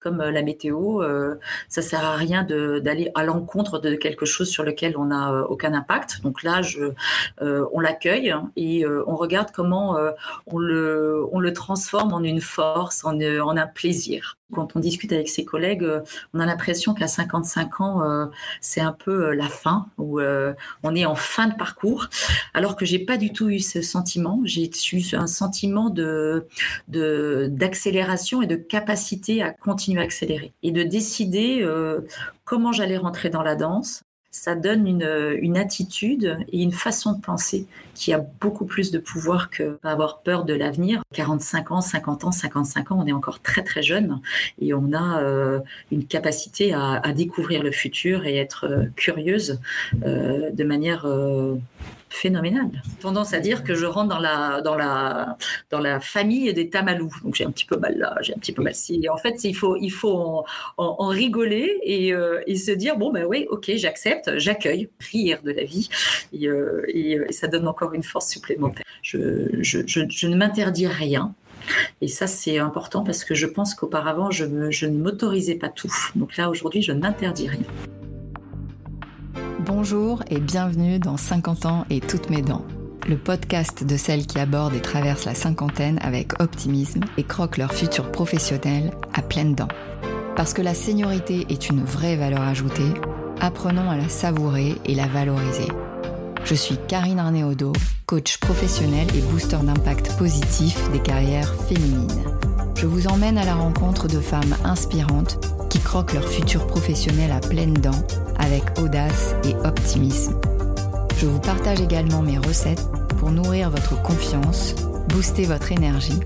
comme la météo, ça sert à rien d'aller à l'encontre de quelque chose sur lequel on n'a aucun impact. Donc là, je, on l'accueille et on regarde comment on le, transforme en une force, en un plaisir. Quand on discute avec ses collègues, on a l'impression qu'à 55 ans, c'est un peu la fin, où on est en fin de parcours, alors que j'ai pas du tout eu ce sentiment. J'ai eu un sentiment de d'accélération et de capacité à continuer à accélérer et de décider comment j'allais rentrer dans la danse, ça donne une, attitude et une façon de penser qui a beaucoup plus de pouvoir que avoir peur de l'avenir. 45 ans, 50 ans, 55 ans, on est encore très très jeune et on a euh, une capacité à, découvrir le futur et être euh, curieuse euh, de manière phénoménal. Tendance à dire que je rentre dans la, dans la, dans la famille des tamalous. Donc j'ai un petit peu mal là, j'ai un petit peu mal ci. Et en fait, il faut, il faut en, rigoler et, euh, et, se dire bon ben oui, ok, j'accepte, j'accueille, rire de la vie et, euh, et, ça donne encore une force supplémentaire. Je, je, je, ne m'interdis rien. Et ça, c'est important parce que je pense qu'auparavant, je, je ne m'autorisais pas tout. Donc là, aujourd'hui, je n'interdis rien. Bonjour et bienvenue dans 50 ans et toutes mes dents, le podcast de celles qui abordent et traversent la cinquantaine avec optimisme et croquent leur futur professionnel à pleines dents. Parce que la seniorité est une vraie valeur ajoutée, apprenons à la savourer et la valoriser. Je suis Karine Arnéodo, coach professionnel et booster d'impact positif des carrières féminines. Je vous emmène à la rencontre de femmes inspirantes qui croquent leur futur professionnel à pleines dents avec audace et optimisme. Je vous partage également mes recettes pour nourrir votre confiance, booster votre énergie,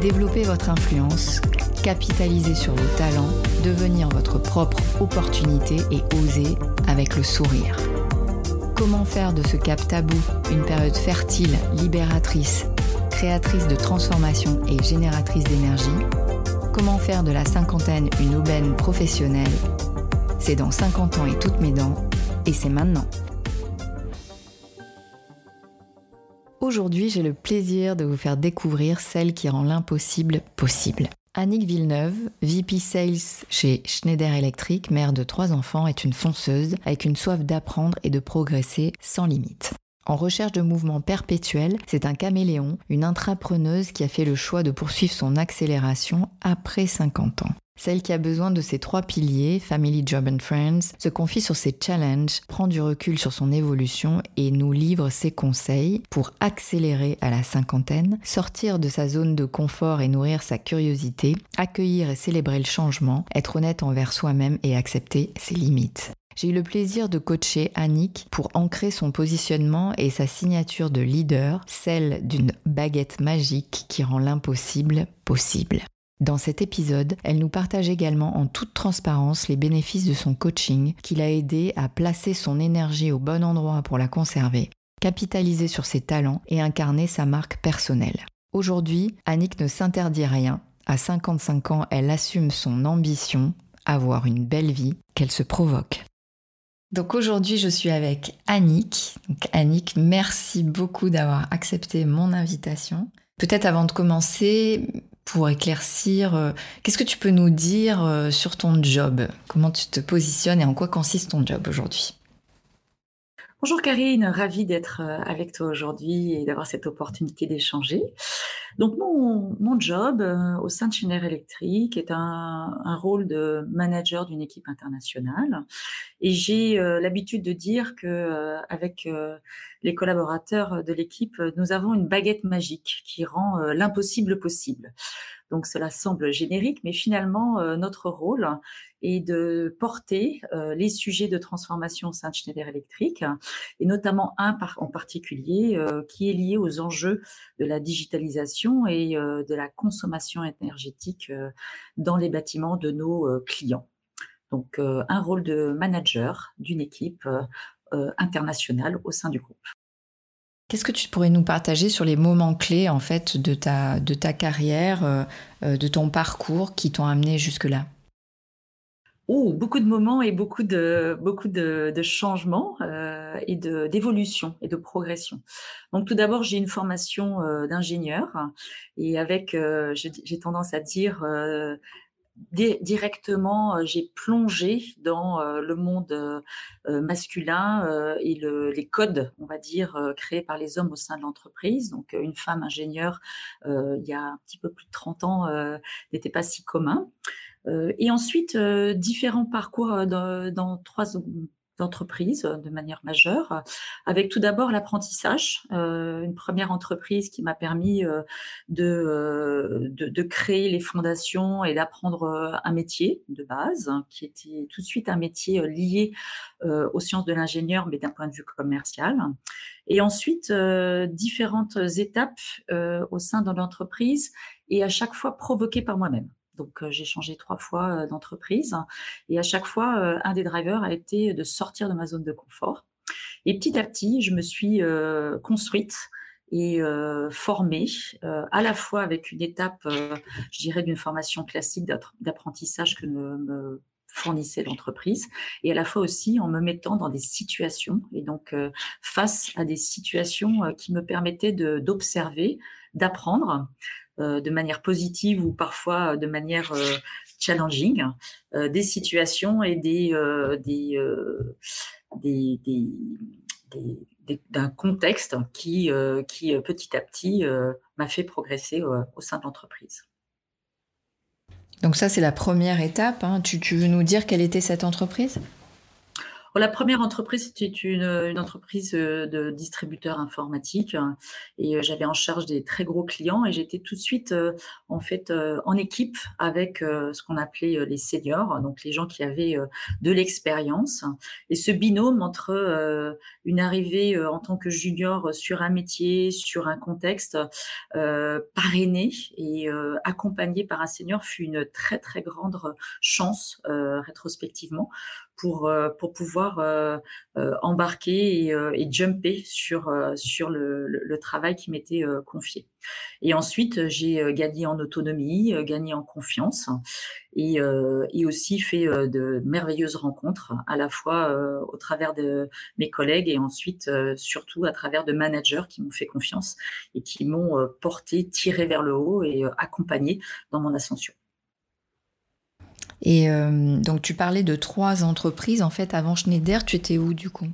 développer votre influence, capitaliser sur vos talents, devenir votre propre opportunité et oser avec le sourire. Comment faire de ce cap tabou une période fertile, libératrice, créatrice de transformation et génératrice d'énergie? Comment faire de la cinquantaine une aubaine professionnelle c'est dans 50 ans et toutes mes dents, et c'est maintenant. Aujourd'hui, j'ai le plaisir de vous faire découvrir celle qui rend l'impossible possible. Annick Villeneuve, VP Sales chez Schneider Electric, mère de trois enfants, est une fonceuse avec une soif d'apprendre et de progresser sans limite. En recherche de mouvement perpétuel, c'est un caméléon, une intrapreneuse qui a fait le choix de poursuivre son accélération après 50 ans. Celle qui a besoin de ces trois piliers, Family, Job and Friends, se confie sur ses challenges, prend du recul sur son évolution et nous livre ses conseils pour accélérer à la cinquantaine, sortir de sa zone de confort et nourrir sa curiosité, accueillir et célébrer le changement, être honnête envers soi-même et accepter ses limites. J'ai eu le plaisir de coacher Annick pour ancrer son positionnement et sa signature de leader, celle d'une baguette magique qui rend l'impossible possible. Dans cet épisode, elle nous partage également en toute transparence les bénéfices de son coaching qui l'a aidé à placer son énergie au bon endroit pour la conserver, capitaliser sur ses talents et incarner sa marque personnelle. Aujourd'hui, Annick ne s'interdit rien. À 55 ans, elle assume son ambition, avoir une belle vie qu'elle se provoque. Donc aujourd'hui, je suis avec Annick. Donc Annick, merci beaucoup d'avoir accepté mon invitation. Peut-être avant de commencer, pour éclaircir. Euh, qu'est-ce que tu peux nous dire euh, sur ton job? Comment tu te positionnes et en quoi consiste ton job aujourd'hui? Bonjour Karine, ravie d'être euh, avec toi aujourd'hui et d'avoir cette opportunité d'échanger. Donc mon, mon job au sein de Schneider Electric est un, rôle de manager d'une équipe internationale et j'ai l'habitude de dire que avec les collaborateurs de l'équipe, nous avons une baguette magique qui rend l'impossible possible. Donc cela semble générique, mais finalement, euh, notre rôle est de porter euh, les sujets de transformation au sein de Schneider Electric, et notamment un en particulier euh, qui est lié aux enjeux de la digitalisation et de la consommation énergétique dans les bâtiments de nos clients. Donc un rôle de manager d'une équipe internationale au sein du groupe. Qu'est-ce que tu pourrais nous partager sur les moments clés en fait de ta, de ta carrière, euh, euh, de ton parcours qui t'ont amené jusque-là? Oh, beaucoup de moments et beaucoup de, beaucoup de, changements euh, et d'évolution et de progression. Donc tout d'abord, j'ai une formation d'ingénieur et avec, j'ai tendance à dire, directement, j'ai plongé dans le monde masculin et le, les codes, on va dire, créés par les hommes au sein de l'entreprise. Donc, une femme ingénieure, il y a un petit peu plus de 30 ans, n'était pas si commun. et ensuite, différents parcours dans, dans trois d'entreprise euh, de manière majeure, avec tout d'abord l'apprentissage, euh, une première entreprise qui m'a permis euh, de, de, créer les fondations et d'apprendre un métier de base, hein, qui était tout de suite un métier lié aux sciences de l'ingénieur, mais d'un point de vue commercial. Et ensuite, différentes étapes au sein de l'entreprise et à chaque fois provoquées par moi-même. Donc, j'ai changé trois fois d'entreprise. Et à chaque fois, un des drivers a été de sortir de ma zone de confort. Et petit à petit, je me suis construite et formée, à la fois avec une étape, je dirais, d'une formation classique d'apprentissage que me, fournissait l'entreprise, et à la fois aussi en me mettant dans des situations, et donc face à des situations qui me permettaient d'observer, d'apprendre, euh, de manière positive ou parfois de manière euh, challenging, euh, des situations et des, d'un contexte qui, qui petit à petit m'a fait progresser au sein de l'entreprise. Donc ça, c'est la première étape. Hein. Tu, tu veux nous dire quelle était cette entreprise? La première entreprise, c'était une, entreprise euh, de distributeur informatique et euh, j'avais en charge des très gros clients et j'étais tout de suite euh, en fait en équipe avec ce qu'on appelait les seniors, donc les gens qui avaient de l'expérience. Et ce binôme entre une arrivée en tant que junior sur un métier, sur un contexte parrainé et accompagné par un senior fut une très très grande chance rétrospectivement pour, euh, pour pouvoir euh, euh, embarquer et, jumper sur, sur le, le, travail qui m'était confié. Et ensuite, j'ai gagné en autonomie, gagné en confiance et, et aussi fait de merveilleuses rencontres, à la fois au travers de mes collègues et ensuite surtout à travers de managers qui m'ont fait confiance et qui m'ont porté, tiré vers le haut et accompagné dans mon ascension. Et euh, donc tu parlais de trois entreprises. En fait, avant Schneider, tu étais où du coup?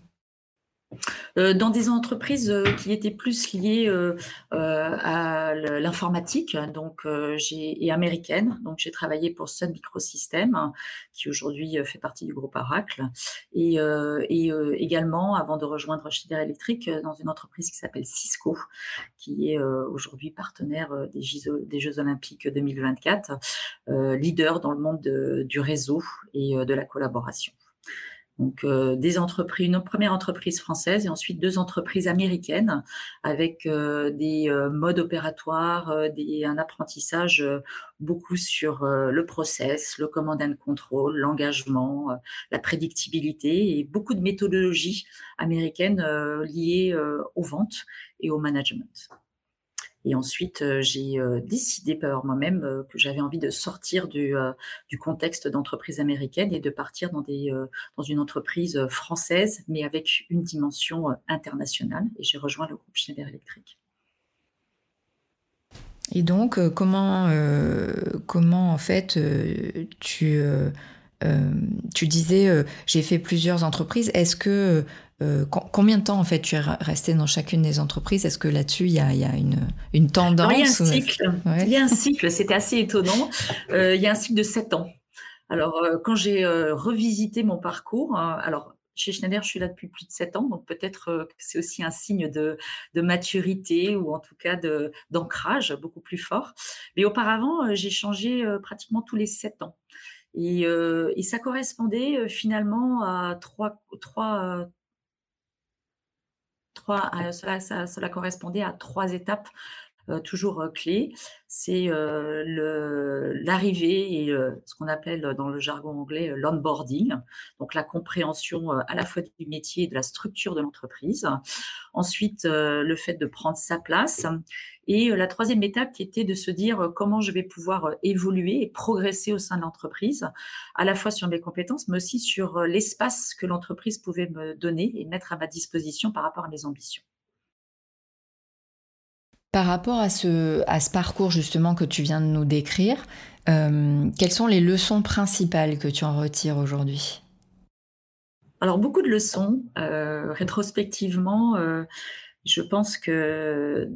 Dans des entreprises euh, qui étaient plus liées euh, à l'informatique donc et américaine. Donc j'ai travaillé pour Sun Microsystems qui aujourd'hui fait partie du groupe Oracle et, également avant de rejoindre Schneider Electric dans une entreprise qui s'appelle Cisco qui est aujourd'hui partenaire des, Jeux Olympiques 2024, leader dans le monde du réseau et de la collaboration. Donc euh, des entreprises, une première entreprise française et ensuite deux entreprises américaines avec euh, des euh, modes opératoires, des, un apprentissage beaucoup sur le process, le command and control, l'engagement, la prédictibilité et beaucoup de méthodologies américaines liées aux ventes et au management. Et ensuite, euh, j'ai euh, décidé par moi-même euh, que j'avais envie de sortir du, contexte d'entreprise américaine et de partir dans une entreprise française, mais avec une dimension internationale. Et j'ai rejoint le groupe Schneider Electric. Et donc, comment, comment en fait tu, tu disais, j'ai fait plusieurs entreprises. Est-ce que euh, combien de temps en fait tu es resté dans chacune des entreprises? Est-ce que là-dessus il y a, une, tendance Il y a un cycle. Il y a un cycle. C'était assez étonnant. Euh, il y a un cycle de 7 ans. Alors euh, quand j'ai revisité mon parcours, hein, alors chez Schneider, je suis là depuis plus de 7 ans, donc peut-être que c'est aussi un signe de, maturité ou en tout cas d'ancrage beaucoup plus fort. Mais auparavant, j'ai changé pratiquement tous les 7 ans. Et, ça correspondait finalement à trois, trois, trois, euh, cela, cela correspondait à trois étapes euh, toujours euh, clés. C'est l'arrivée et ce qu'on appelle dans le jargon anglais l'onboarding, donc la compréhension à la fois du métier et de la structure de l'entreprise. Ensuite, le fait de prendre sa place. Et la troisième étape qui était de se dire comment je vais pouvoir évoluer et progresser au sein de l'entreprise, à la fois sur mes compétences, mais aussi sur l'espace que l'entreprise pouvait me donner et mettre à ma disposition par rapport à mes ambitions. Par rapport à ce, parcours justement que tu viens de nous décrire, euh, quelles sont les leçons principales que tu en retires aujourd'hui? Alors beaucoup de leçons. Euh, rétrospectivement, euh, je pense que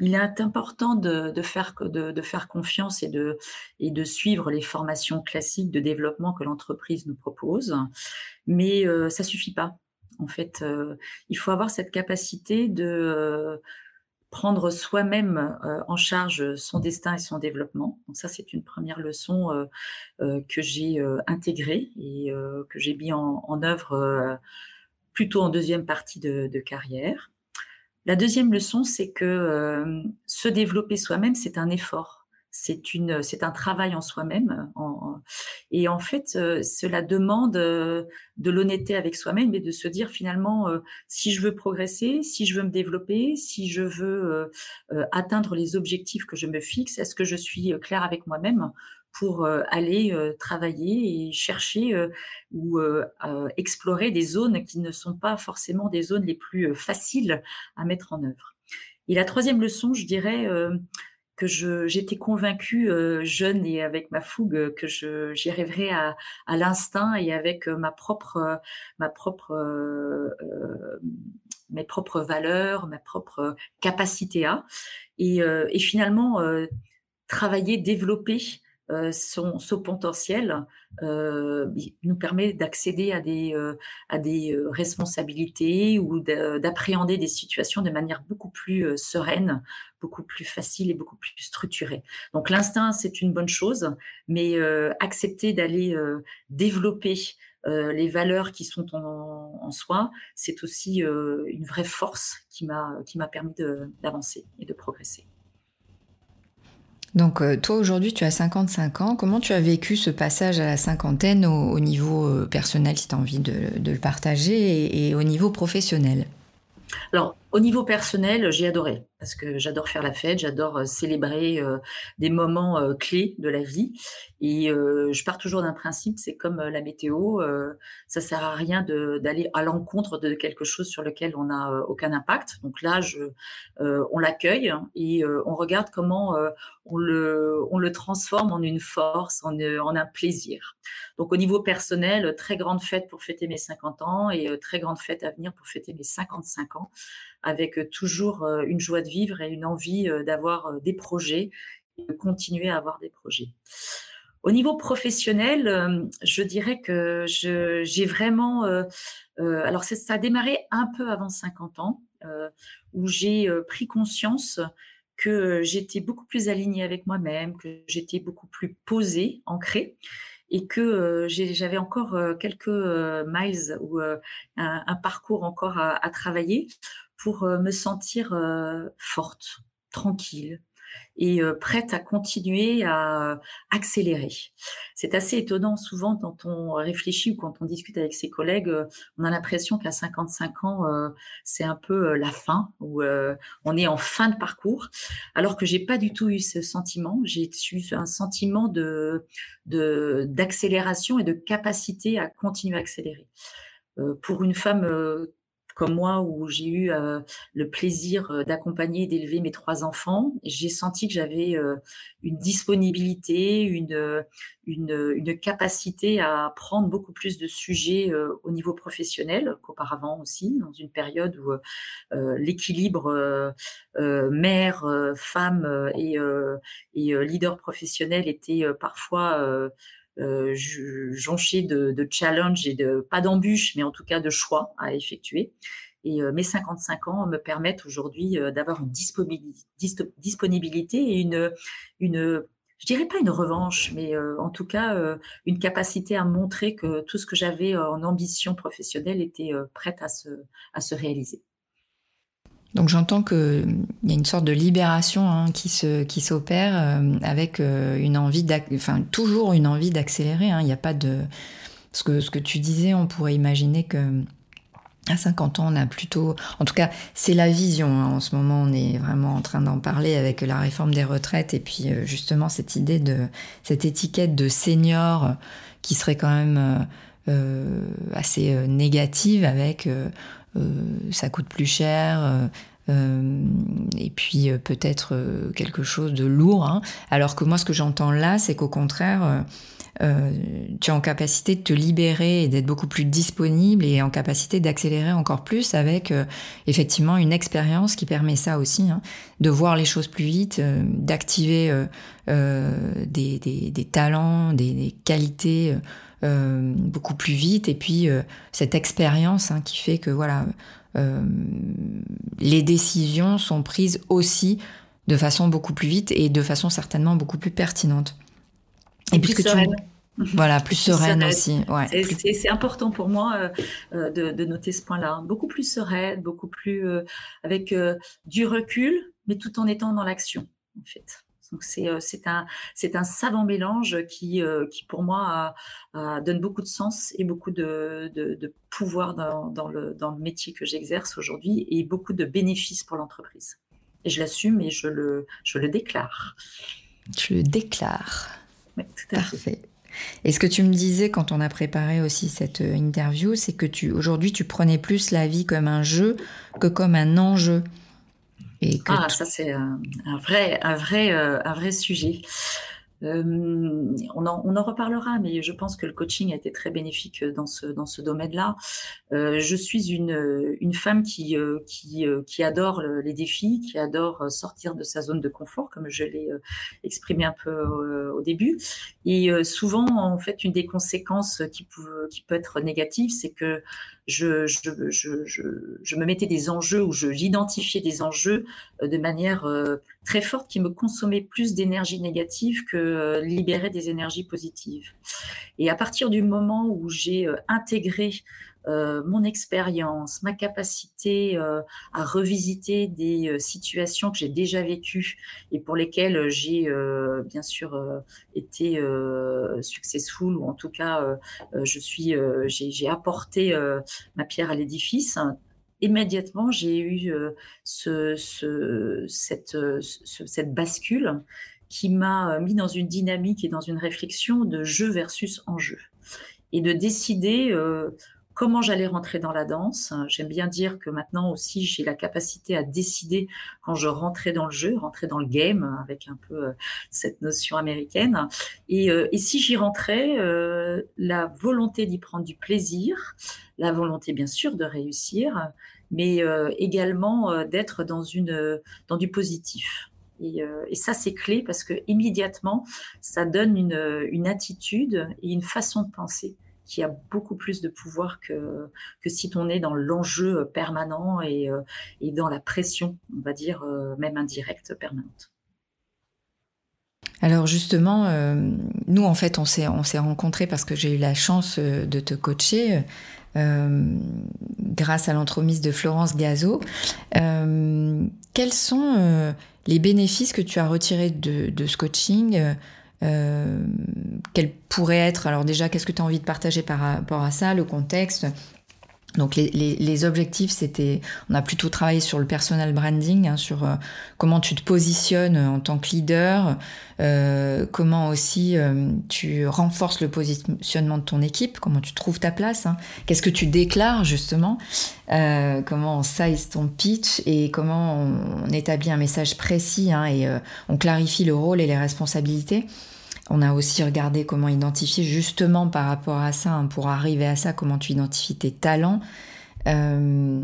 il est important de, faire, de, faire confiance et de, et de suivre les formations classiques de développement que l'entreprise nous propose, mais ça suffit pas. En fait, il faut avoir cette capacité de prendre soi-même euh, en charge son destin et son développement. Ça, c'est une première leçon euh, euh, que j'ai intégrée et que j'ai mis en, œuvre plutôt en deuxième partie de, carrière. La deuxième leçon, c'est que se développer soi-même, c'est un effort c'est un travail en soi-même. Et en fait, euh, cela demande euh, de l'honnêteté avec soi-même et de se dire finalement, euh, si je veux progresser, si je veux me développer, si je veux atteindre les objectifs que je me fixe, est-ce que je suis clair avec moi-même pour aller travailler et chercher ou explorer des zones qui ne sont pas forcément des zones les plus faciles à mettre en œuvre? Et la troisième leçon, je dirais, que j'étais convaincue euh, jeune et avec ma fougue que j'y arriverais à, l'instinct et avec euh, ma propre ma euh, mes propres valeurs, ma propre capacité à. Et finalement travailler, développer euh, son, potentiel euh, nous permet d'accéder à des, euh, à des responsabilités ou d'appréhender des situations de manière beaucoup plus sereine, beaucoup plus facile et beaucoup plus structurée. Donc l'instinct, c'est une bonne chose, mais accepter d'aller développer les valeurs qui sont en, en soi, c'est aussi une vraie force qui m'a permis d'avancer et de progresser. Donc euh, toi aujourd'hui tu as 55 ans, comment tu as vécu ce passage à la cinquantaine au, niveau euh, personnel si tu as envie de, le partager et, au niveau professionnel? Alors au niveau personnel j'ai adoré parce que j'adore faire la fête, j'adore euh, célébrer des moments clés de la vie et je pars toujours d'un principe, c'est comme la météo, ça sert à rien d'aller à l'encontre de quelque chose sur lequel on n'a aucun impact. Donc là, on l'accueille et on regarde comment on le, on le transforme en une force, en, en, un plaisir. Donc au niveau personnel, très grande fête pour fêter mes 50 ans et très grande fête à venir pour fêter mes 55 ans, avec toujours une joie de vivre et une envie d'avoir des projets et de continuer à avoir des projets. Au niveau professionnel, euh, je dirais que j'ai vraiment... Euh, euh, alors ça a démarré un peu avant 50 ans, où j'ai pris conscience que j'étais beaucoup plus alignée avec moi-même, que j'étais beaucoup plus posée, ancrée, et que j'avais encore quelques miles ou un, parcours encore à travailler pour me sentir forte, tranquille, et euh, prête à continuer à accélérer. C'est assez étonnant souvent quand on réfléchit ou quand on discute avec ses collègues, euh, on a l'impression qu'à 55 ans, euh, c'est un peu la fin, ou on est en fin de parcours, alors que j'ai pas du tout eu ce sentiment. J'ai eu un sentiment de d'accélération et de capacité à continuer à accélérer. pour une femme comme moi, où j'ai eu euh, le plaisir euh, d'accompagner et d'élever mes trois enfants, j'ai senti que j'avais euh, une disponibilité, une, une, une, capacité à prendre beaucoup plus de sujets au niveau professionnel qu'auparavant aussi, dans une période où l'équilibre mère, femme et, et leader professionnel était parfois euh, jonché de, de challenge et de pas d'embûches, mais en tout cas de choix à effectuer. Et euh, mes 55 ans me permettent aujourd'hui euh, d'avoir une disponibilité et une, une, je dirais pas une revanche, mais euh, en tout cas une capacité à montrer que tout ce que j'avais en ambition professionnelle était prête à se, à se réaliser. Donc j'entends qu'il y a une sorte de libération hein, qui se qui s'opère euh, avec euh, une envie, enfin toujours une envie d'accélérer. Hein. Il n'y a pas de ce que ce que tu disais, on pourrait imaginer que à 50 ans, on a plutôt, en tout cas, c'est la vision. Hein. En ce moment, on est vraiment en train d'en parler avec la réforme des retraites et puis euh, justement cette idée de cette étiquette de senior qui serait quand même assez négative avec ça coûte plus cher, euh, et puis peut-être quelque chose de lourd. Hein. Alors que moi, ce que j'entends là, c'est qu'au contraire, euh, tu es en capacité de te libérer et d'être beaucoup plus disponible et en capacité d'accélérer encore plus avec euh, effectivement une expérience qui permet ça aussi, hein, de voir les choses plus vite, euh, d'activer des, talents, des qualités beaucoup plus vite et puis cette expérience hein, qui fait que voilà les décisions sont prises aussi de façon beaucoup plus vite et de façon certainement beaucoup plus pertinente. Et, puisque tu voilà, plus sereine, aussi. c'est important pour moi euh, euh, de, noter ce point-là. Beaucoup plus sereine, beaucoup plus euh, avec du recul, mais tout en étant dans l'action, en fait. Donc c'est un c'est un savant mélange qui qui pour moi donne beaucoup de sens et beaucoup de, de, pouvoir dans, dans, le dans le métier que j'exerce aujourd'hui et beaucoup de bénéfices pour l'entreprise. Et je l'assume et je le je le déclare. Je le déclare. Parfait. Et ce que tu me disais quand on a préparé aussi cette euh, interview, c'est que tu aujourd'hui tu prenais plus la vie comme un jeu que comme un enjeu. Et ah, ça c'est un, vrai, un vrai, euh, un vrai sujet. Euh, on, en, on, en, reparlera, mais je pense que le coaching a été très bénéfique dans ce, dans ce domaine-là. Euh, je suis une, une femme qui, euh, qui, qui adore les défis, qui adore sortir de sa zone de confort, comme je l'ai exprimé un peu au début. Et souvent, en fait, une des conséquences qui peut, qui peut être négative, c'est que je, je, je, je, me mettais des enjeux ou j'identifiais des enjeux de manière très forte qui me consommait plus d'énergie négative que euh, libérer des énergies positives. Et à partir du moment où j'ai euh, intégré euh, mon expérience, ma capacité à revisiter des situations que j'ai déjà vécues et pour lesquelles j'ai bien sûr été successful ou en tout cas je suis j'ai apporté ma pierre à l'édifice immédiatement, j'ai eu euh, ce, cette, euh, cette bascule qui m'a euh, mis dans une dynamique et dans une réflexion de jeu versus enjeu. Et de décider comment j'allais rentrer dans la danse. J'aime bien dire que maintenant aussi, j'ai la capacité à décider quand je rentrais dans le jeu, rentrer dans le game, avec un peu cette notion américaine. Et, et si j'y rentrais, la volonté d'y prendre du plaisir, la volonté bien sûr de réussir, mais euh, également euh, d'être dans, une, euh, dans du positif. Et, et, ça, c'est clé parce que immédiatement, ça donne une, une, attitude et une façon de penser qui a beaucoup plus de pouvoir que, que si on est dans l'enjeu permanent et, et, dans la pression, on va dire, même indirecte, permanente. Alors justement, nous en fait, on s'est on s'est rencontrés parce que j'ai eu la chance de te coacher euh, grâce à l'entremise de Florence Gazo. Euh, quels sont euh, les bénéfices que tu as retirés de, ce coaching Quels pourraient être Alors déjà, qu'est-ce que tu as envie de partager par rapport à ça, le contexte? Donc les, objectifs, c'était, on a plutôt travaillé sur le personal branding, hein, sur euh, comment tu te positionnes en tant que leader, euh, comment aussi euh, tu renforces le positionnement de ton équipe, comment tu trouves ta place, hein. qu'est-ce que tu déclares justement, comment on size ton pitch et comment on, établit un message précis hein, et on clarifie le rôle et les responsabilités. On a aussi regardé comment identifier justement par rapport à ça, hein, pour arriver à ça, comment tu identifies tes talents. Euh,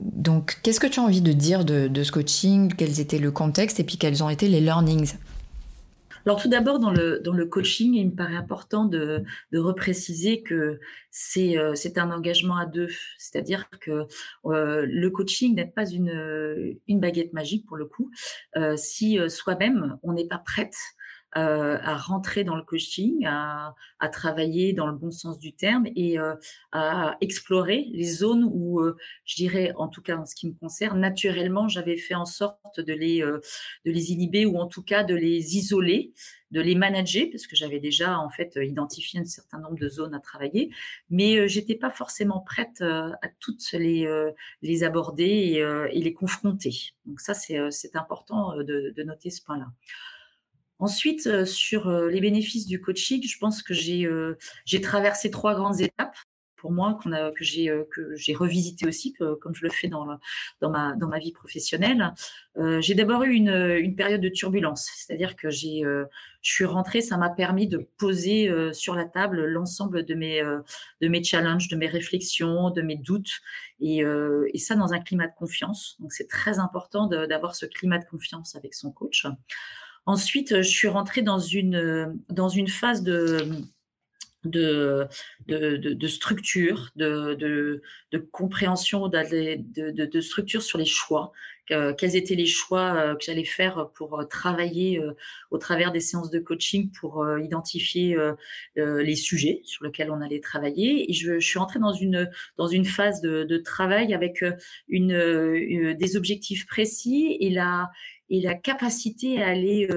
donc, qu'est-ce que tu as envie de dire de, ce coaching? Quels étaient le contexte et puis quels ont été les learnings? Alors tout d'abord, dans le, dans le coaching, il me paraît important de, repréciser que c'est euh, un engagement à deux. C'est-à-dire que euh, le coaching n'est pas une, une baguette magique pour le coup. si soi-même, on n'est pas prête euh, à rentrer dans le coaching, à, à, travailler dans le bon sens du terme et euh, à explorer les zones où, euh, je dirais, en tout cas en ce qui me concerne, naturellement, j'avais fait en sorte de les, de les inhiber ou en tout cas de les isoler, de les manager, parce que j'avais déjà en fait identifié un certain nombre de zones à travailler, mais j'étais pas forcément prête à toutes les, les aborder et, et, les confronter. Donc ça, c'est important de, de noter ce point-là. Ensuite, euh, sur euh, les bénéfices du coaching, je pense que j'ai euh, traversé trois grandes étapes. pour moi qu'on a, que j'ai euh, que j'ai revisité aussi, comme je le fais dans dans ma dans ma vie professionnelle. Euh, j'ai d'abord eu une, une période de turbulence, c'est-à-dire que j'ai euh, je suis rentrée, ça m'a permis de poser sur la table l'ensemble de mes de mes challenges, de mes réflexions, de mes doutes, et, et ça dans un climat de confiance. Donc c'est très important d'avoir ce climat de confiance avec son coach. Ensuite, je suis rentrée dans une dans une phase de de, de, de, structure, de, de, compréhension, de, structure sur les choix. quels étaient les choix euh, que j'allais faire pour euh, travailler euh, au travers des séances de coaching pour identifier les sujets sur lesquels on allait travailler. Et je, suis entrée dans une, dans une phase de, travail avec une, des objectifs précis et la, et la capacité à aller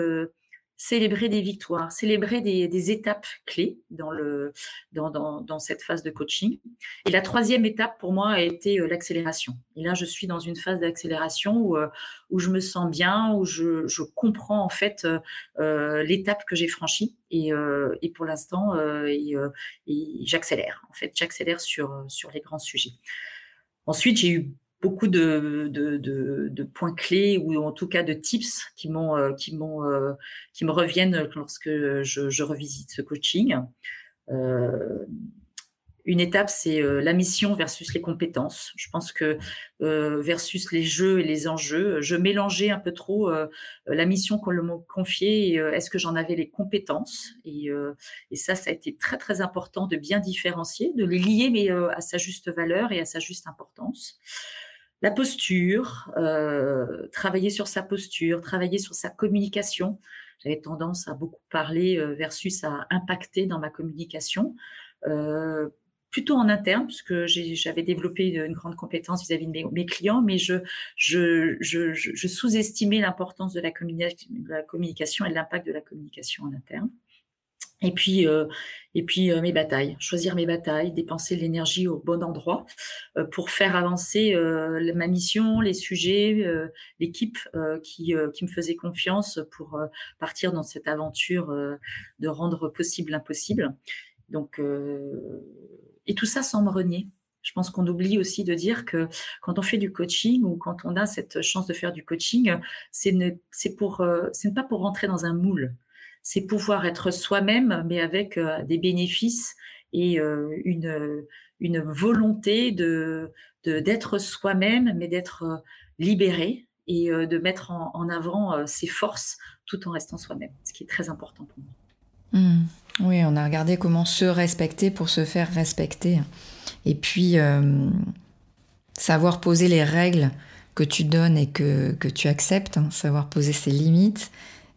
célébrer des victoires, célébrer des, étapes clés dans, le, dans, dans, cette phase de coaching. Et la troisième étape pour moi a été euh, l'accélération. Et là, je suis dans une phase d'accélération où, euh, où je me sens bien, où je, je comprends en fait euh, l'étape que j'ai franchie. Et, et pour l'instant, j'accélère. En fait, j'accélère sur, sur les grands sujets. Ensuite, j'ai eu beaucoup de, points clés ou en tout cas de tips qui m'ont euh, qui m'ont euh, qui me reviennent lorsque je, revisite ce coaching. Euh, une étape, c'est la mission versus les compétences. Je pense que versus les jeux et les enjeux, je mélangeais un peu trop la mission qu'on m'a confiée et est-ce que j'en avais les compétences? Et, et, ça, ça a été très très important de bien différencier, de les lier mais à sa juste valeur et à sa juste importance la posture, euh, travailler sur sa posture, travailler sur sa communication. J'avais tendance à beaucoup parler euh, versus à impacter dans ma communication, euh, plutôt en interne, puisque j'avais développé une grande compétence vis-à-vis de mes, clients, mais je, sous-estimais l'importance de la communication et l'impact de la communication en interne. Et puis, euh, et puis euh, mes batailles, choisir mes batailles, dépenser l'énergie au bon endroit euh, pour faire avancer ma mission, les sujets, l'équipe qui, qui me faisait confiance pour partir dans cette aventure de rendre possible l'impossible. Donc, et tout ça sans me renier. Je pense qu'on oublie aussi de dire que quand on fait du coaching ou quand on a cette chance de faire du coaching, c'est ne, pour, c'est pas pour rentrer dans un moule c'est pouvoir être soi-même, mais avec euh, des bénéfices et euh, une, une volonté de d'être soi-même, mais d'être euh, libéré et de mettre en, avant ses forces tout en restant soi-même, ce qui est très important pour moi. Mmh. Oui, on a regardé comment se respecter pour se faire respecter. Et puis, savoir poser les règles que tu donnes et que, que tu acceptes, hein, savoir poser ses limites,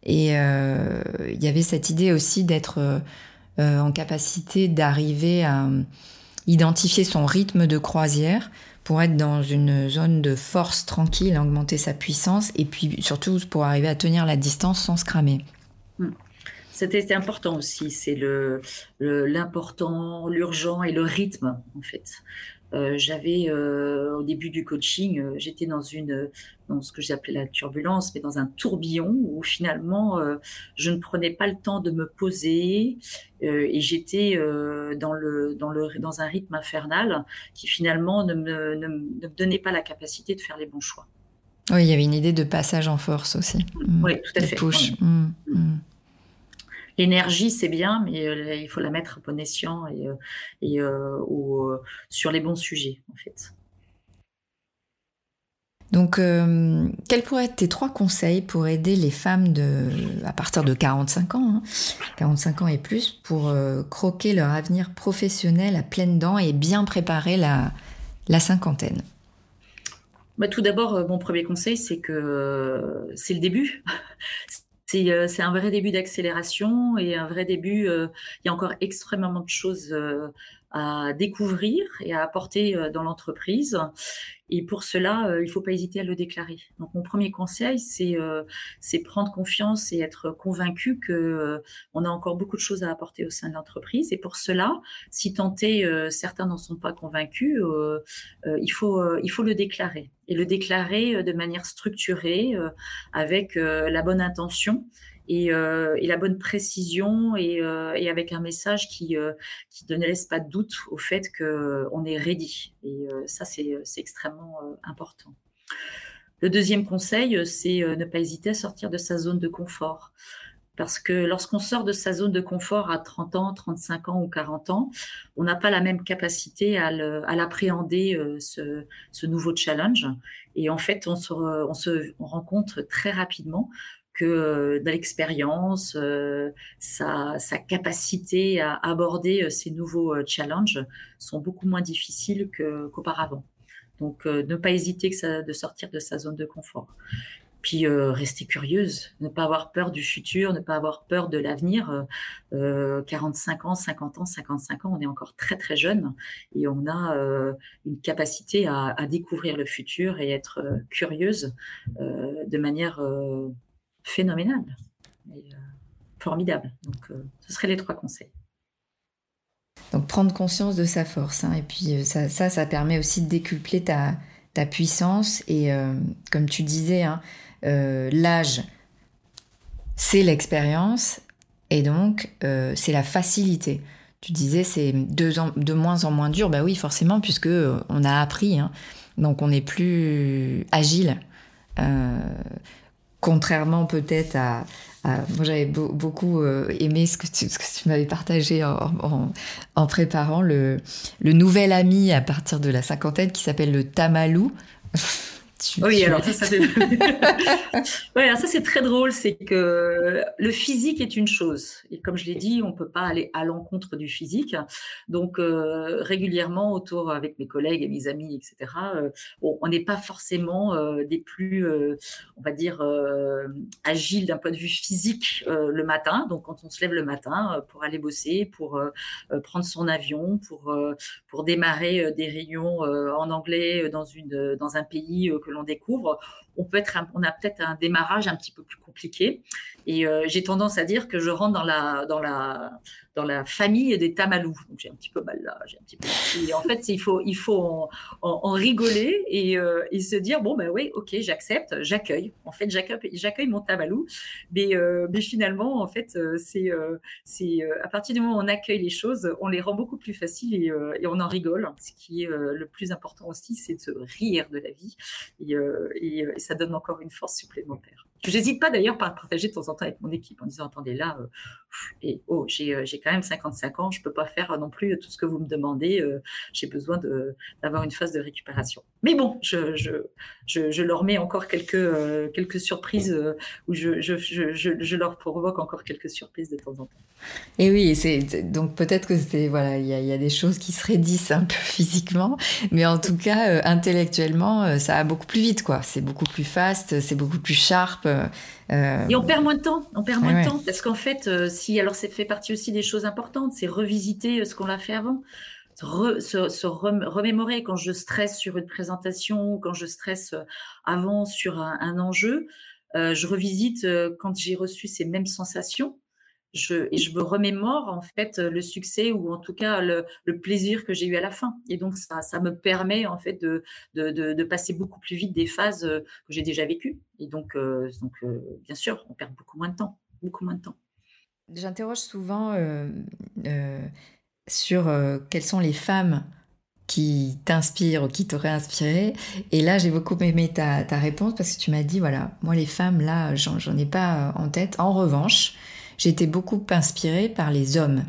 et euh, il y avait cette idée aussi d'être euh, euh, en capacité d'arriver à identifier son rythme de croisière pour être dans une zone de force tranquille, augmenter sa puissance et puis surtout pour arriver à tenir la distance sans se cramer. Hmm. C'était important aussi, c'est l'important, l'urgent et le rythme en fait. Euh, j'avais euh, au début du coaching, euh, j'étais dans une dans ce que j'appelais la turbulence, mais dans un tourbillon où finalement je ne prenais pas le temps de me poser et j'étais dans le dans le dans un rythme infernal qui finalement ne me, ne me donnait pas la capacité de faire les bons choix. Oui, il y avait une idée de passage en force aussi. Oui, tout à fait. Push. Mm, mm. L'énergie, c'est bien, mais euh, il faut la mettre à bon escient et, euh, et euh, sur les bons sujets, en fait. Donc, quels pourraient être tes trois conseils pour aider les femmes de, à partir de 45 ans, 45 hein, ans et plus, pour croquer leur avenir professionnel à pleines dents et bien préparer la, la cinquantaine? Bah, Tout d'abord, mon premier conseil, c'est que c'est le début. Euh, c'est un vrai début d'accélération et un vrai début. Euh, il y a encore extrêmement de choses euh, à découvrir et à apporter dans l'entreprise. Et pour cela, il ne faut pas hésiter à le déclarer. Donc mon premier conseil, c'est c'est prendre confiance et être convaincu que on a encore beaucoup de choses à apporter au sein de l'entreprise. Et pour cela, si tant est certains n'en sont pas convaincus, il faut il faut le déclarer et le déclarer de manière structurée avec la bonne intention et, la bonne précision et, avec un message qui, qui ne laisse pas de doute au fait qu'on est ready. Et ça, c'est extrêmement important. Le deuxième conseil, c'est ne pas hésiter à sortir de sa zone de confort. Parce que lorsqu'on sort de sa zone de confort à 30 ans, 35 ans ou 40 ans, on n'a pas la même capacité à l'appréhender, euh, ce, nouveau challenge. Et en fait, on se, compte très rapidement que euh, dans l'expérience, euh, sa, capacité à aborder ces nouveaux challenges sont beaucoup moins difficiles qu'auparavant. Donc, ne pas hésiter de sortir de sa zone de confort. Puis euh, rester curieuse, ne pas avoir peur du futur, ne pas avoir peur de l'avenir. 45 euh, ans, 50 ans, 55 ans, on est encore très très jeune et on a euh, une capacité à, découvrir le futur et être curieuse de manière phénoménale, et, formidable. Donc, ce seraient les trois conseils. Donc prendre conscience de sa force. Hein, et puis ça, ça, ça, permet aussi de décupler ta, puissance. Et comme tu disais, hein, euh, l'âge, c'est l'expérience et donc euh, c'est la facilité. Tu disais c'est de, moins en moins dur, bah oui forcément puisque euh, on a appris, hein. donc on est plus agile. Contrairement peut-être à, moi j'avais beaucoup aimé ce que tu, m'avais partagé en, préparant le, le, nouvel ami à partir de la cinquantaine qui s'appelle le tamalou. oui, alors ça, ça c'est... ouais, ça c'est très drôle, c'est que le physique est une chose, et comme je l'ai dit, on peut pas aller à l'encontre du physique. Donc euh, régulièrement autour avec mes collègues et mes amis, etc. Euh, on n'est pas forcément euh, des plus, on va dire, agiles d'un point de vue physique le matin. Donc quand on se lève le matin pour aller bosser, pour prendre son avion, pour pour démarrer des réunions en anglais dans une dans un pays que l'on découvre, on peut être, on a peut-être un démarrage un petit peu plus compliqué. Et euh, j'ai tendance à dire que je rentre dans la, dans la, dans la famille des tamalous. Donc j'ai un petit peu mal là, j'ai un petit peu. Et en fait, il faut, il faut en, rigoler et, euh, et, se dire bon ben oui, ok, j'accepte, j'accueille. En fait, j'accueille, mon tamalou. Mais, euh, mais finalement, en fait, c'est, c'est à partir du moment où on accueille les choses, on les rend beaucoup plus faciles et, on en rigole. Ce qui est le plus important aussi, c'est de se rire de la vie et, ça donne encore une force supplémentaire. J'hésite pas d'ailleurs à partager de temps en temps avec mon équipe en disant attendez là, euh, et oh j'ai euh, quand même 55 ans, je peux pas faire non plus tout ce que vous me demandez, euh, j'ai besoin d'avoir une phase de récupération. Mais bon, je leur mets encore quelques quelques surprises ou je, leur provoque encore quelques surprises de temps en temps. Et oui, donc peut-être que c'est voilà, il y, y, a des choses qui se raidissent un peu physiquement, mais en tout cas intellectuellement, ça va beaucoup plus vite quoi. C'est beaucoup plus fast, c'est beaucoup plus sharp. Euh, Et on perd moins de temps, on perd moins de temps parce qu'en fait, euh, si alors c'est fait partie aussi des choses importantes, c'est revisiter euh, ce qu'on a fait avant, se, remémorer quand je stresse sur une présentation, quand je stresse avant sur un, enjeu, je revisite quand j'ai reçu ces mêmes sensations je, et je me remémore en fait le succès ou en tout cas le, plaisir que j'ai eu à la fin. Et donc ça, me permet en fait de, passer beaucoup plus vite des phases euh, que j'ai déjà vécues. Et donc, euh, euh, bien sûr, on perd beaucoup moins de temps, beaucoup moins de temps. J'interroge souvent sur quelles sont les femmes qui t'inspirent ou qui t'auraient inspiré. Et là, j'ai beaucoup aimé ta, ta, réponse parce que tu m'as dit, voilà, moi les femmes, là, j'en ai pas en tête. En revanche, j'étais beaucoup inspirée par les hommes.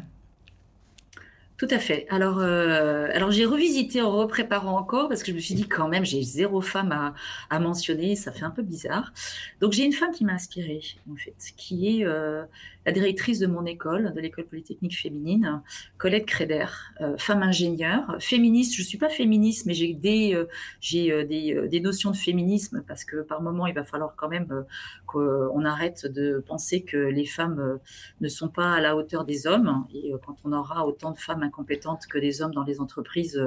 Tout à fait. Alors, euh, alors j'ai revisité en repréparant encore parce que je me suis dit quand même j'ai zéro femme à, à, mentionner, ça fait un peu bizarre. Donc j'ai une femme qui m'a inspirée en fait, qui est euh, la directrice de mon école, de l'école polytechnique féminine, Colette Créder, euh, femme ingénieure, féministe. Je suis pas féministe, mais j'ai des euh, euh, des, notions de féminisme parce que par moment il va falloir quand même qu'on arrête de penser que les femmes ne sont pas à la hauteur des hommes. Et quand on aura autant de femmes incompétentes que des hommes dans les entreprises,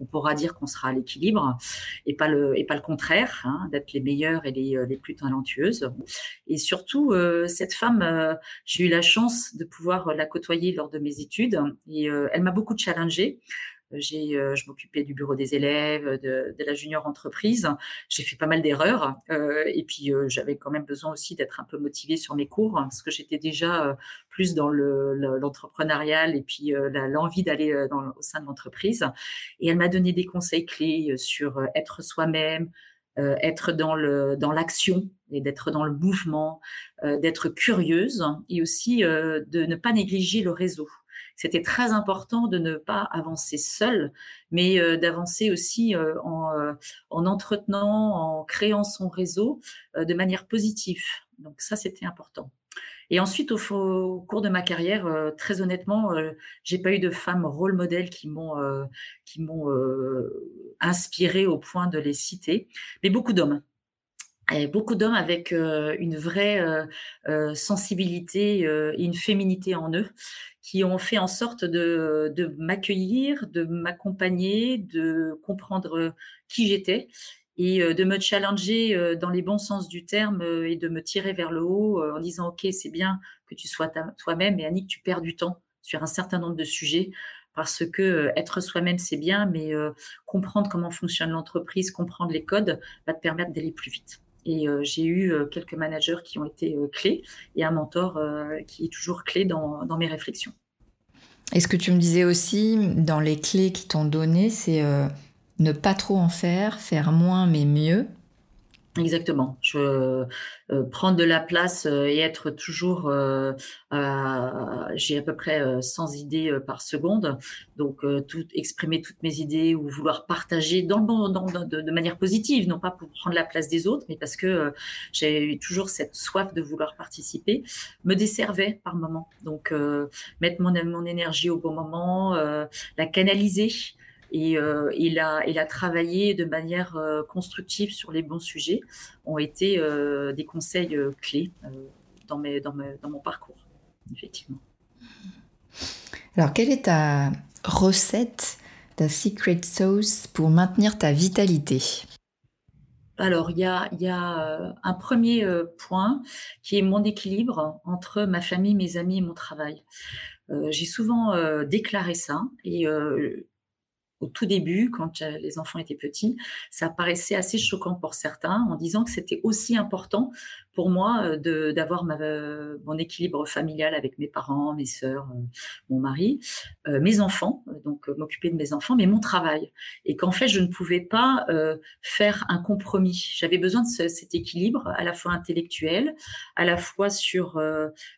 on pourra dire qu'on sera à l'équilibre et pas le contraire, hein, d'être les meilleures et les, les plus talentueuses. Et surtout cette femme, j'ai eu la chance de pouvoir la côtoyer lors de mes études et euh, elle m'a beaucoup challengée. J'ai, euh, je m'occupais du bureau des élèves, de, la junior entreprise. J'ai fait pas mal d'erreurs euh, et puis euh, j'avais quand même besoin aussi d'être un peu motivée sur mes cours hein, parce que j'étais déjà euh, plus dans le, l'entrepreneurial et puis l'envie d'aller au sein de l'entreprise. Et elle m'a donné des conseils clés sur être soi-même, euh, être dans le dans l'action et d'être dans le mouvement, euh, d'être curieuse et aussi euh, de ne pas négliger le réseau. C'était très important de ne pas avancer seul, mais d'avancer aussi en, en entretenant, en créant son réseau de manière positive. Donc ça, c'était important. Et ensuite, au, cours de ma carrière, euh, très honnêtement, euh, j'ai pas eu de femmes rôle modèle qui m'ont euh, qui m'ont inspiré au point de les citer, mais beaucoup d'hommes. Beaucoup d'hommes avec une vraie sensibilité et une féminité en eux, qui ont fait en sorte de m'accueillir, de m'accompagner, de comprendre qui j'étais et euh, de me challenger euh, dans les bons sens du terme euh, et de me tirer vers le haut en disant ok c'est bien que tu sois toi-même et Annick tu perds du temps sur un certain nombre de sujets parce que être soi-même c'est bien mais comprendre comment fonctionne l'entreprise comprendre les codes va te permettre d'aller plus vite et j'ai eu quelques managers qui ont été clés et un mentor qui est toujours clé dans, dans mes réflexions. Et ce que tu me disais aussi dans les clés qui t'ont donné, c'est ne pas trop en faire, faire moins mais mieux. Exactement. Je euh, prendre de la place euh, et être toujours, euh, j'ai à peu près 100 idées par seconde, donc tout exprimer toutes mes idées ou vouloir partager dans, dans, de, de, manière positive, non pas pour prendre la place des autres, mais parce que j'ai toujours cette soif de vouloir participer, me desservait par moment. Donc mettre mon, mon énergie au bon moment, la canaliser. Et euh, il, a, il a travaillé de manière euh, constructive sur les bons sujets, ont été euh, des conseils clés dans, mes, dans, dans mon parcours, effectivement. Alors, quelle est ta recette, ta secret sauce pour maintenir ta vitalité? Alors, il y a, y a un premier point qui est mon équilibre entre ma famille, mes amis et mon travail. J'ai souvent déclaré ça et au tout début, quand les enfants étaient petits, ça paraissait assez choquant pour certains en disant que c'était aussi important pour moi euh, d'avoir euh, mon équilibre familial avec mes parents, mes sœurs, euh, mon mari, mes enfants, donc m'occuper de mes enfants, mais mon travail. Et qu'en fait, je ne pouvais pas faire un compromis. J'avais besoin de cet équilibre à la fois intellectuel, à la fois sur,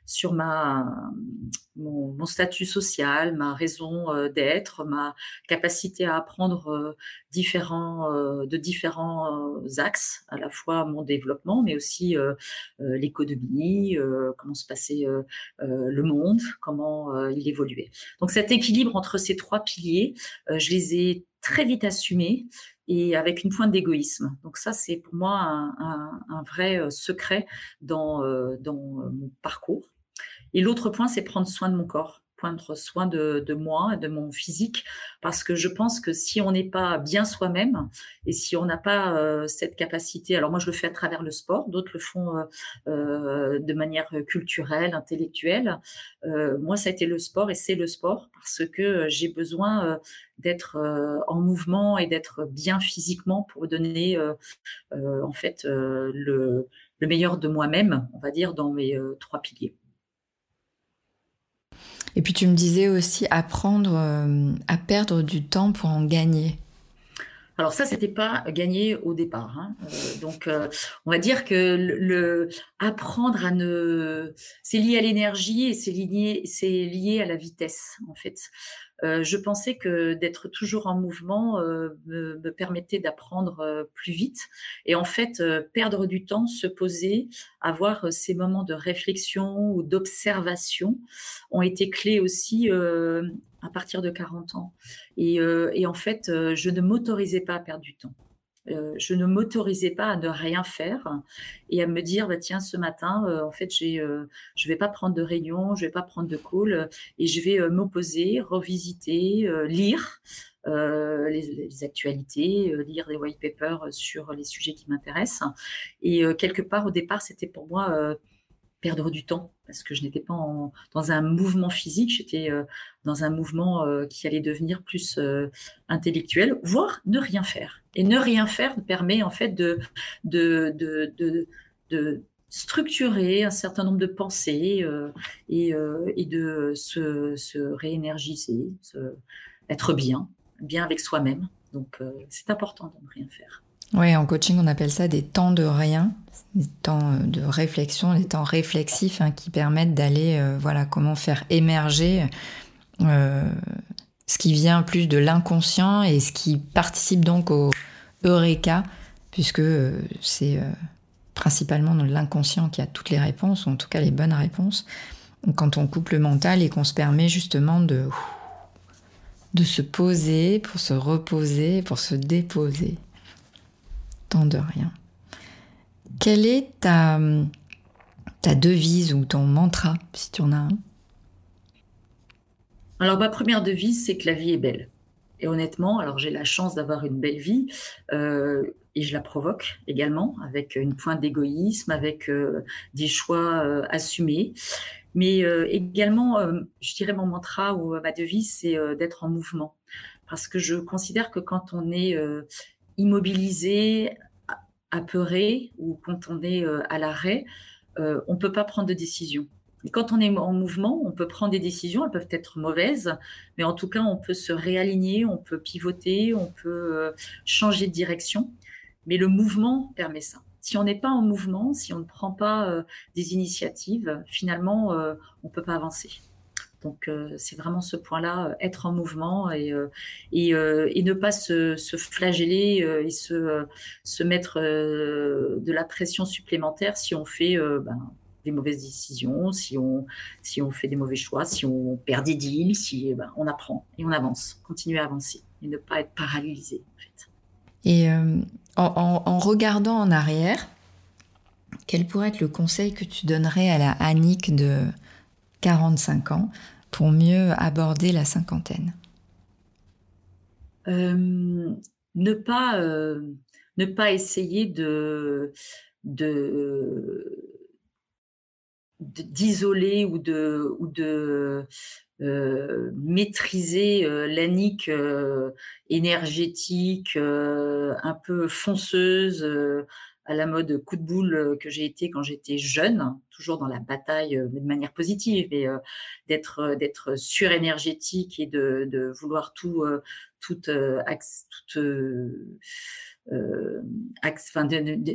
sur ma, mon, statut social, ma raison d'être, ma capacité à apprendre différents, de différents axes, à la fois mon développement, mais aussi euh, l'économie, euh, comment se passait euh, le monde, comment il évoluait. Donc cet équilibre entre ces trois piliers, je les ai très vite assumés et avec une pointe d'égoïsme. Donc ça, c'est pour moi un, vrai secret dans, dans mon parcours. Et l'autre point, c'est prendre soin de mon corps soin de, moi, de mon physique, parce que je pense que si on n'est pas bien soi-même et si on n'a pas euh, cette capacité, alors moi je le fais à travers le sport, d'autres le font euh, euh, de manière culturelle, intellectuelle. moi, ça a été le sport et c'est le sport parce que j'ai besoin d'être en mouvement et d'être bien physiquement pour donner en fait le meilleur de moi-même, on va dire, dans mes trois piliers. Et puis tu me disais aussi apprendre euh, à perdre du temps pour en gagner. Alors ça, c'était pas gagné au départ. Hein. Euh, donc, euh, on va dire que le, apprendre à ne, c'est lié à l'énergie et c'est lié, c'est lié à la vitesse en fait. Euh, je pensais que d'être toujours en mouvement euh, me, permettait d'apprendre euh, plus vite. Et en fait, perdre du temps, se poser, avoir ces moments de réflexion ou d'observation ont été clés aussi à partir de 40 ans. Et, et en fait, je ne m'autorisais pas à perdre du temps. Euh, je ne m'autorisais pas à ne rien faire et à me dire bah, tiens ce matin euh, en fait j'ai euh, je vais pas prendre de réunion je vais pas prendre de call et je vais m'opposer revisiter lire les, actualités lire des white papers sur les sujets qui m'intéressent. Et quelque part au départ c'était pour moi perdre du temps parce que je n'étais pas dans un mouvement physique, j'étais dans un mouvement qui allait devenir plus intellectuel, voire ne rien faire. Et ne rien faire permet en fait de, de, de, de, structurer un certain nombre de pensées et, et, de se, se réénergiser, être bien, bien avec soi-même. Donc c'est important de ne rien faire. Oui, en coaching, on appelle ça des temps de rien, des temps euh, de réflexion, des temps réflexifs hein, qui permettent d'aller, euh, voilà, comment faire émerger euh, ce qui vient plus de l'inconscient et ce qui participe donc au eureka, puisque c'est principalement dans l'inconscient qu'il y a toutes les réponses, ou en tout cas les bonnes réponses. Quand on coupe le mental et qu'on se permet justement de, de se poser pour se reposer, pour se déposer de rien. Quelle est ta, ta devise ou ton mantra, si tu en as un? Alors, ma première devise, c'est que la vie est belle. Et honnêtement, alors j'ai la chance d'avoir une belle vie euh, et je la provoque également avec une pointe d'égoïsme, avec euh, des choix euh, assumés. Mais également, je dirais mon mantra ou ma devise, c'est d'être en mouvement. Parce que je considère que quand on est immobilisé, apeuré ou quand on est euh, à l'arrêt, euh, on ne peut pas prendre de décision. quand on est en mouvement, on peut prendre des décisions, elles peuvent être mauvaises, mais en tout cas, on peut se réaligner, on peut pivoter, on peut euh, changer de direction. Mais le mouvement permet ça. Si on n'est pas en mouvement, si on ne prend pas des initiatives, finalement, on ne peut pas avancer. Donc euh, c'est vraiment ce point-là, euh, être en mouvement et, euh, et, ne pas se, flageller et se, se mettre de la pression supplémentaire si on fait ben, des mauvaises décisions, si on, si on fait des mauvais choix, si on perd des deals, si ben, on apprend et on avance, continuer à avancer et ne pas être paralysé en fait. Et en, en, regardant en arrière, quel pourrait être le conseil que tu donnerais à la Annick de 45 ans pour mieux aborder la cinquantaine. Euh, ne, pas, euh, ne pas essayer de, d'isoler ou de, ou de euh, maîtriser l'anique énergétique un peu fonceuse à la mode coup de boule que j'ai été quand j'étais jeune, toujours dans la bataille, euh, mais de manière positive, et euh, d'être d'être surénergétique et de, vouloir tout tout, euh,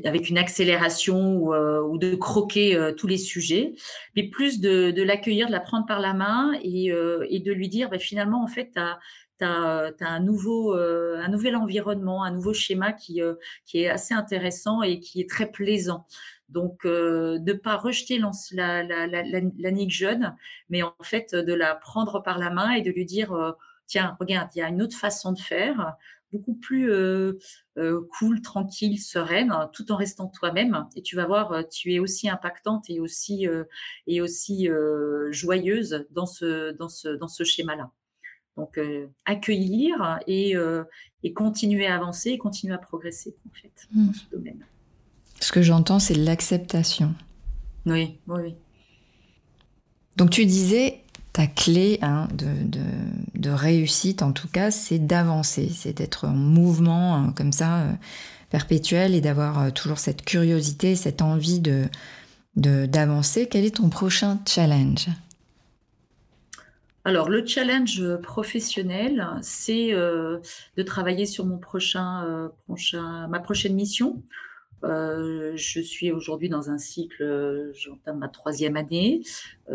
avec une accélération ou, de croquer tous les sujets, mais plus de, l'accueillir, de la prendre par la main et, et de lui dire, bah, finalement, en fait, tu as, tu as, un, nouveau, euh, un nouvel environnement, un nouveau schéma qui, euh, qui est assez intéressant et qui est très plaisant. Donc, euh, ne pas rejeter la, la, la, la, jeune, mais en fait de la prendre par la main et de lui dire, tiens, regarde, il y a une autre façon de faire, beaucoup plus cool, tranquille, sereine, tout en restant toi-même. Et tu vas voir, tu es aussi impactante et aussi, et aussi joyeuse dans ce, dans ce, dans ce schéma-là. Donc, euh, accueillir euh, et, continuer à avancer et continuer à progresser, en fait, dans hmm. ce domaine. Ce que j'entends, c'est l'acceptation. Oui, oui, oui. Donc, tu disais, ta clé hein, de, réussite, en tout cas, c'est d'avancer, c'est d'être en mouvement hein, comme ça, euh, perpétuel, et d'avoir toujours cette curiosité, cette envie de d'avancer. Quel est ton prochain challenge? Alors, le challenge professionnel, c'est euh, de travailler sur mon prochain, euh, ma prochaine mission. Euh, je suis aujourd'hui dans un cycle, j'entame ma troisième année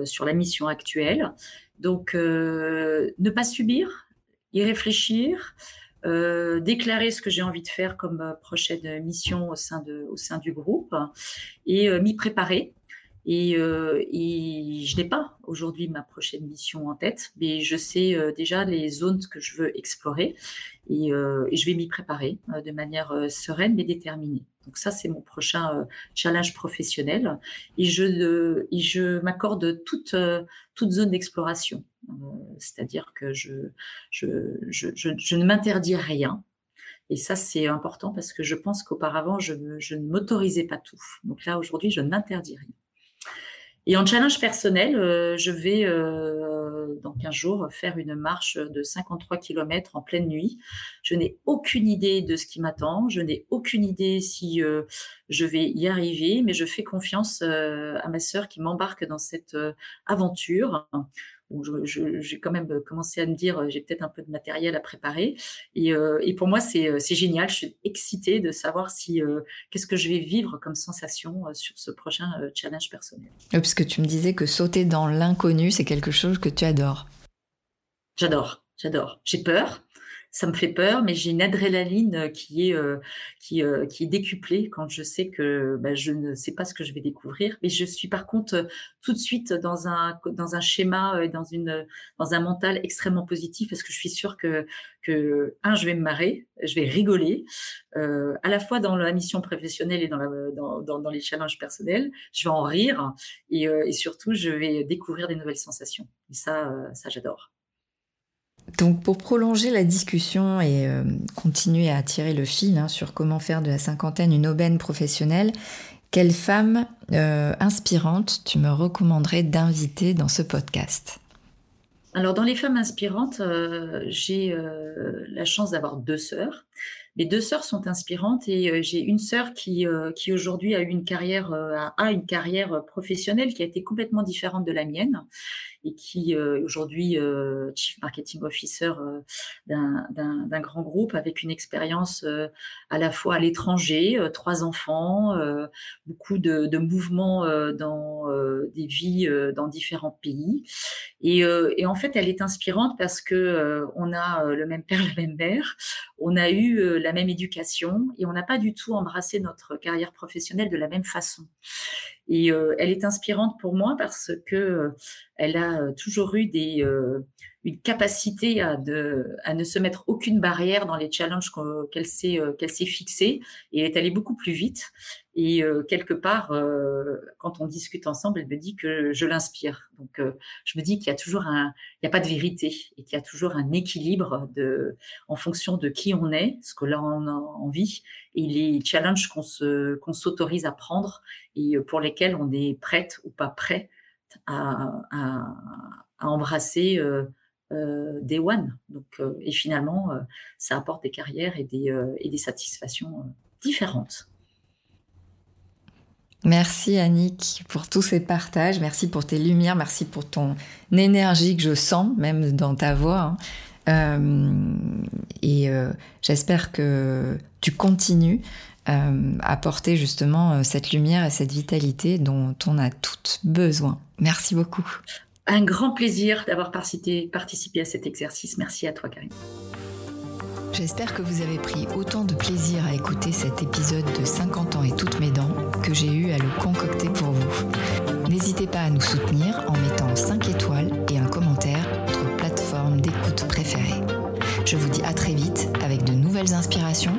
sur la mission actuelle. Donc, ne pas subir, y réfléchir, déclarer ce que j'ai envie de faire comme prochaine mission au sein du groupe et m'y préparer et, euh, et je n'ai pas aujourd'hui ma prochaine mission en tête, mais je sais euh, déjà les zones que je veux explorer et, euh, je vais m'y préparer euh, de manière sereine mais déterminée. Donc ça, c'est mon prochain challenge professionnel et je, et je m'accorde toute, toute zone d'exploration. C'est-à-dire que je, je, je, je, je ne m'interdis rien, et ça, c'est important parce que je pense qu'auparavant, je, je ne m'autorisais pas tout. Donc là, aujourd'hui, je n'interdis rien. Et en challenge personnel, euh, je vais euh, dans 15 jours faire une marche de 53 km en pleine nuit. Je n'ai aucune idée de ce qui m'attend, je n'ai aucune idée si euh, je vais y arriver, mais je fais confiance à ma sœur qui m'embarque dans cette aventure j'ai quand même commencé à me dire j'ai peut-être un peu de matériel à préparer. Et, euh, pour moi, c'est génial. Je suis excitée de savoir si euh, qu'est-ce que je vais vivre comme sensation euh, sur ce prochain challenge personnel. parce que tu me disais que sauter dans l'inconnu, c'est quelque chose que tu adores. J'adore, j'adore. J'ai peur, ça me fait peur, mais j'ai une adrénaline qui est euh, qui, euh, qui est décuplée quand je sais que bah, je ne sais pas ce que je vais découvrir. Mais je suis par contre tout de suite dans un dans un schéma dans une dans un mental extrêmement positif parce que je suis sûre que que un je vais me marrer, je vais rigoler euh, à la fois dans la mission professionnelle et dans, dans, dans, dans les challenges personnels. Je vais en rire et, et surtout je vais découvrir des nouvelles sensations. Et ça ça j'adore. Donc pour prolonger la discussion et euh, continuer à tirer le fil hein, sur comment faire de la cinquantaine une aubaine professionnelle, quelle femme euh, inspirante tu me recommanderais d'inviter dans ce podcast? Alors dans les femmes inspirantes, euh, j'ai la chance d'avoir deux sœurs. Les deux sœurs sont inspirantes et j'ai une sœur qui, qui aujourd'hui a eu une carrière, a une carrière professionnelle qui a été complètement différente de la mienne et qui euh, aujourd'hui euh, chief marketing officer euh, d'un grand groupe avec une expérience à la fois à l'étranger, trois enfants, beaucoup de, mouvements dans des vies dans différents pays. Et, et, en fait, elle est inspirante parce que on a le même père, la même mère, on a eu la même éducation et on n'a pas du tout embrassé notre carrière professionnelle de la même façon. Et euh, elle est inspirante pour moi parce que euh, elle a euh, toujours eu des, une capacité à, de, à ne se mettre aucune barrière dans les challenges qu'elle s'est fixés et est allée beaucoup plus vite. Et quelque part, quand on discute ensemble, elle me dit que je l'inspire. Donc, je me dis qu'il y a toujours un, il n'y a pas de vérité et qu'il y a toujours un équilibre de, en fonction de qui on est, ce que l'on a envie et les challenges qu'on se, qu'on s'autorise à prendre et pour lesquels on est prête ou pas prêt à, à, à embrasser euh, euh, des one. Donc, euh, et finalement, euh, ça apporte des carrières et des, euh, et des satisfactions différentes. Merci Annick pour tous ces partages, merci pour tes lumières, merci pour ton énergie que je sens même dans ta voix. Hein. Euh, et euh, j'espère que tu continues euh, à porter justement cette lumière et cette vitalité dont on a toutes besoin. Merci beaucoup. Un grand plaisir d'avoir participé à cet exercice. Merci à toi Karine. J'espère que vous avez pris autant de plaisir à écouter cet épisode de 50 ans et toutes mes dents que j'ai eu à le concocter pour vous. N'hésitez pas à nous soutenir en mettant 5 étoiles et un commentaire sur votre plateforme d'écoute préférée. Je vous dis à très vite avec de nouvelles inspirations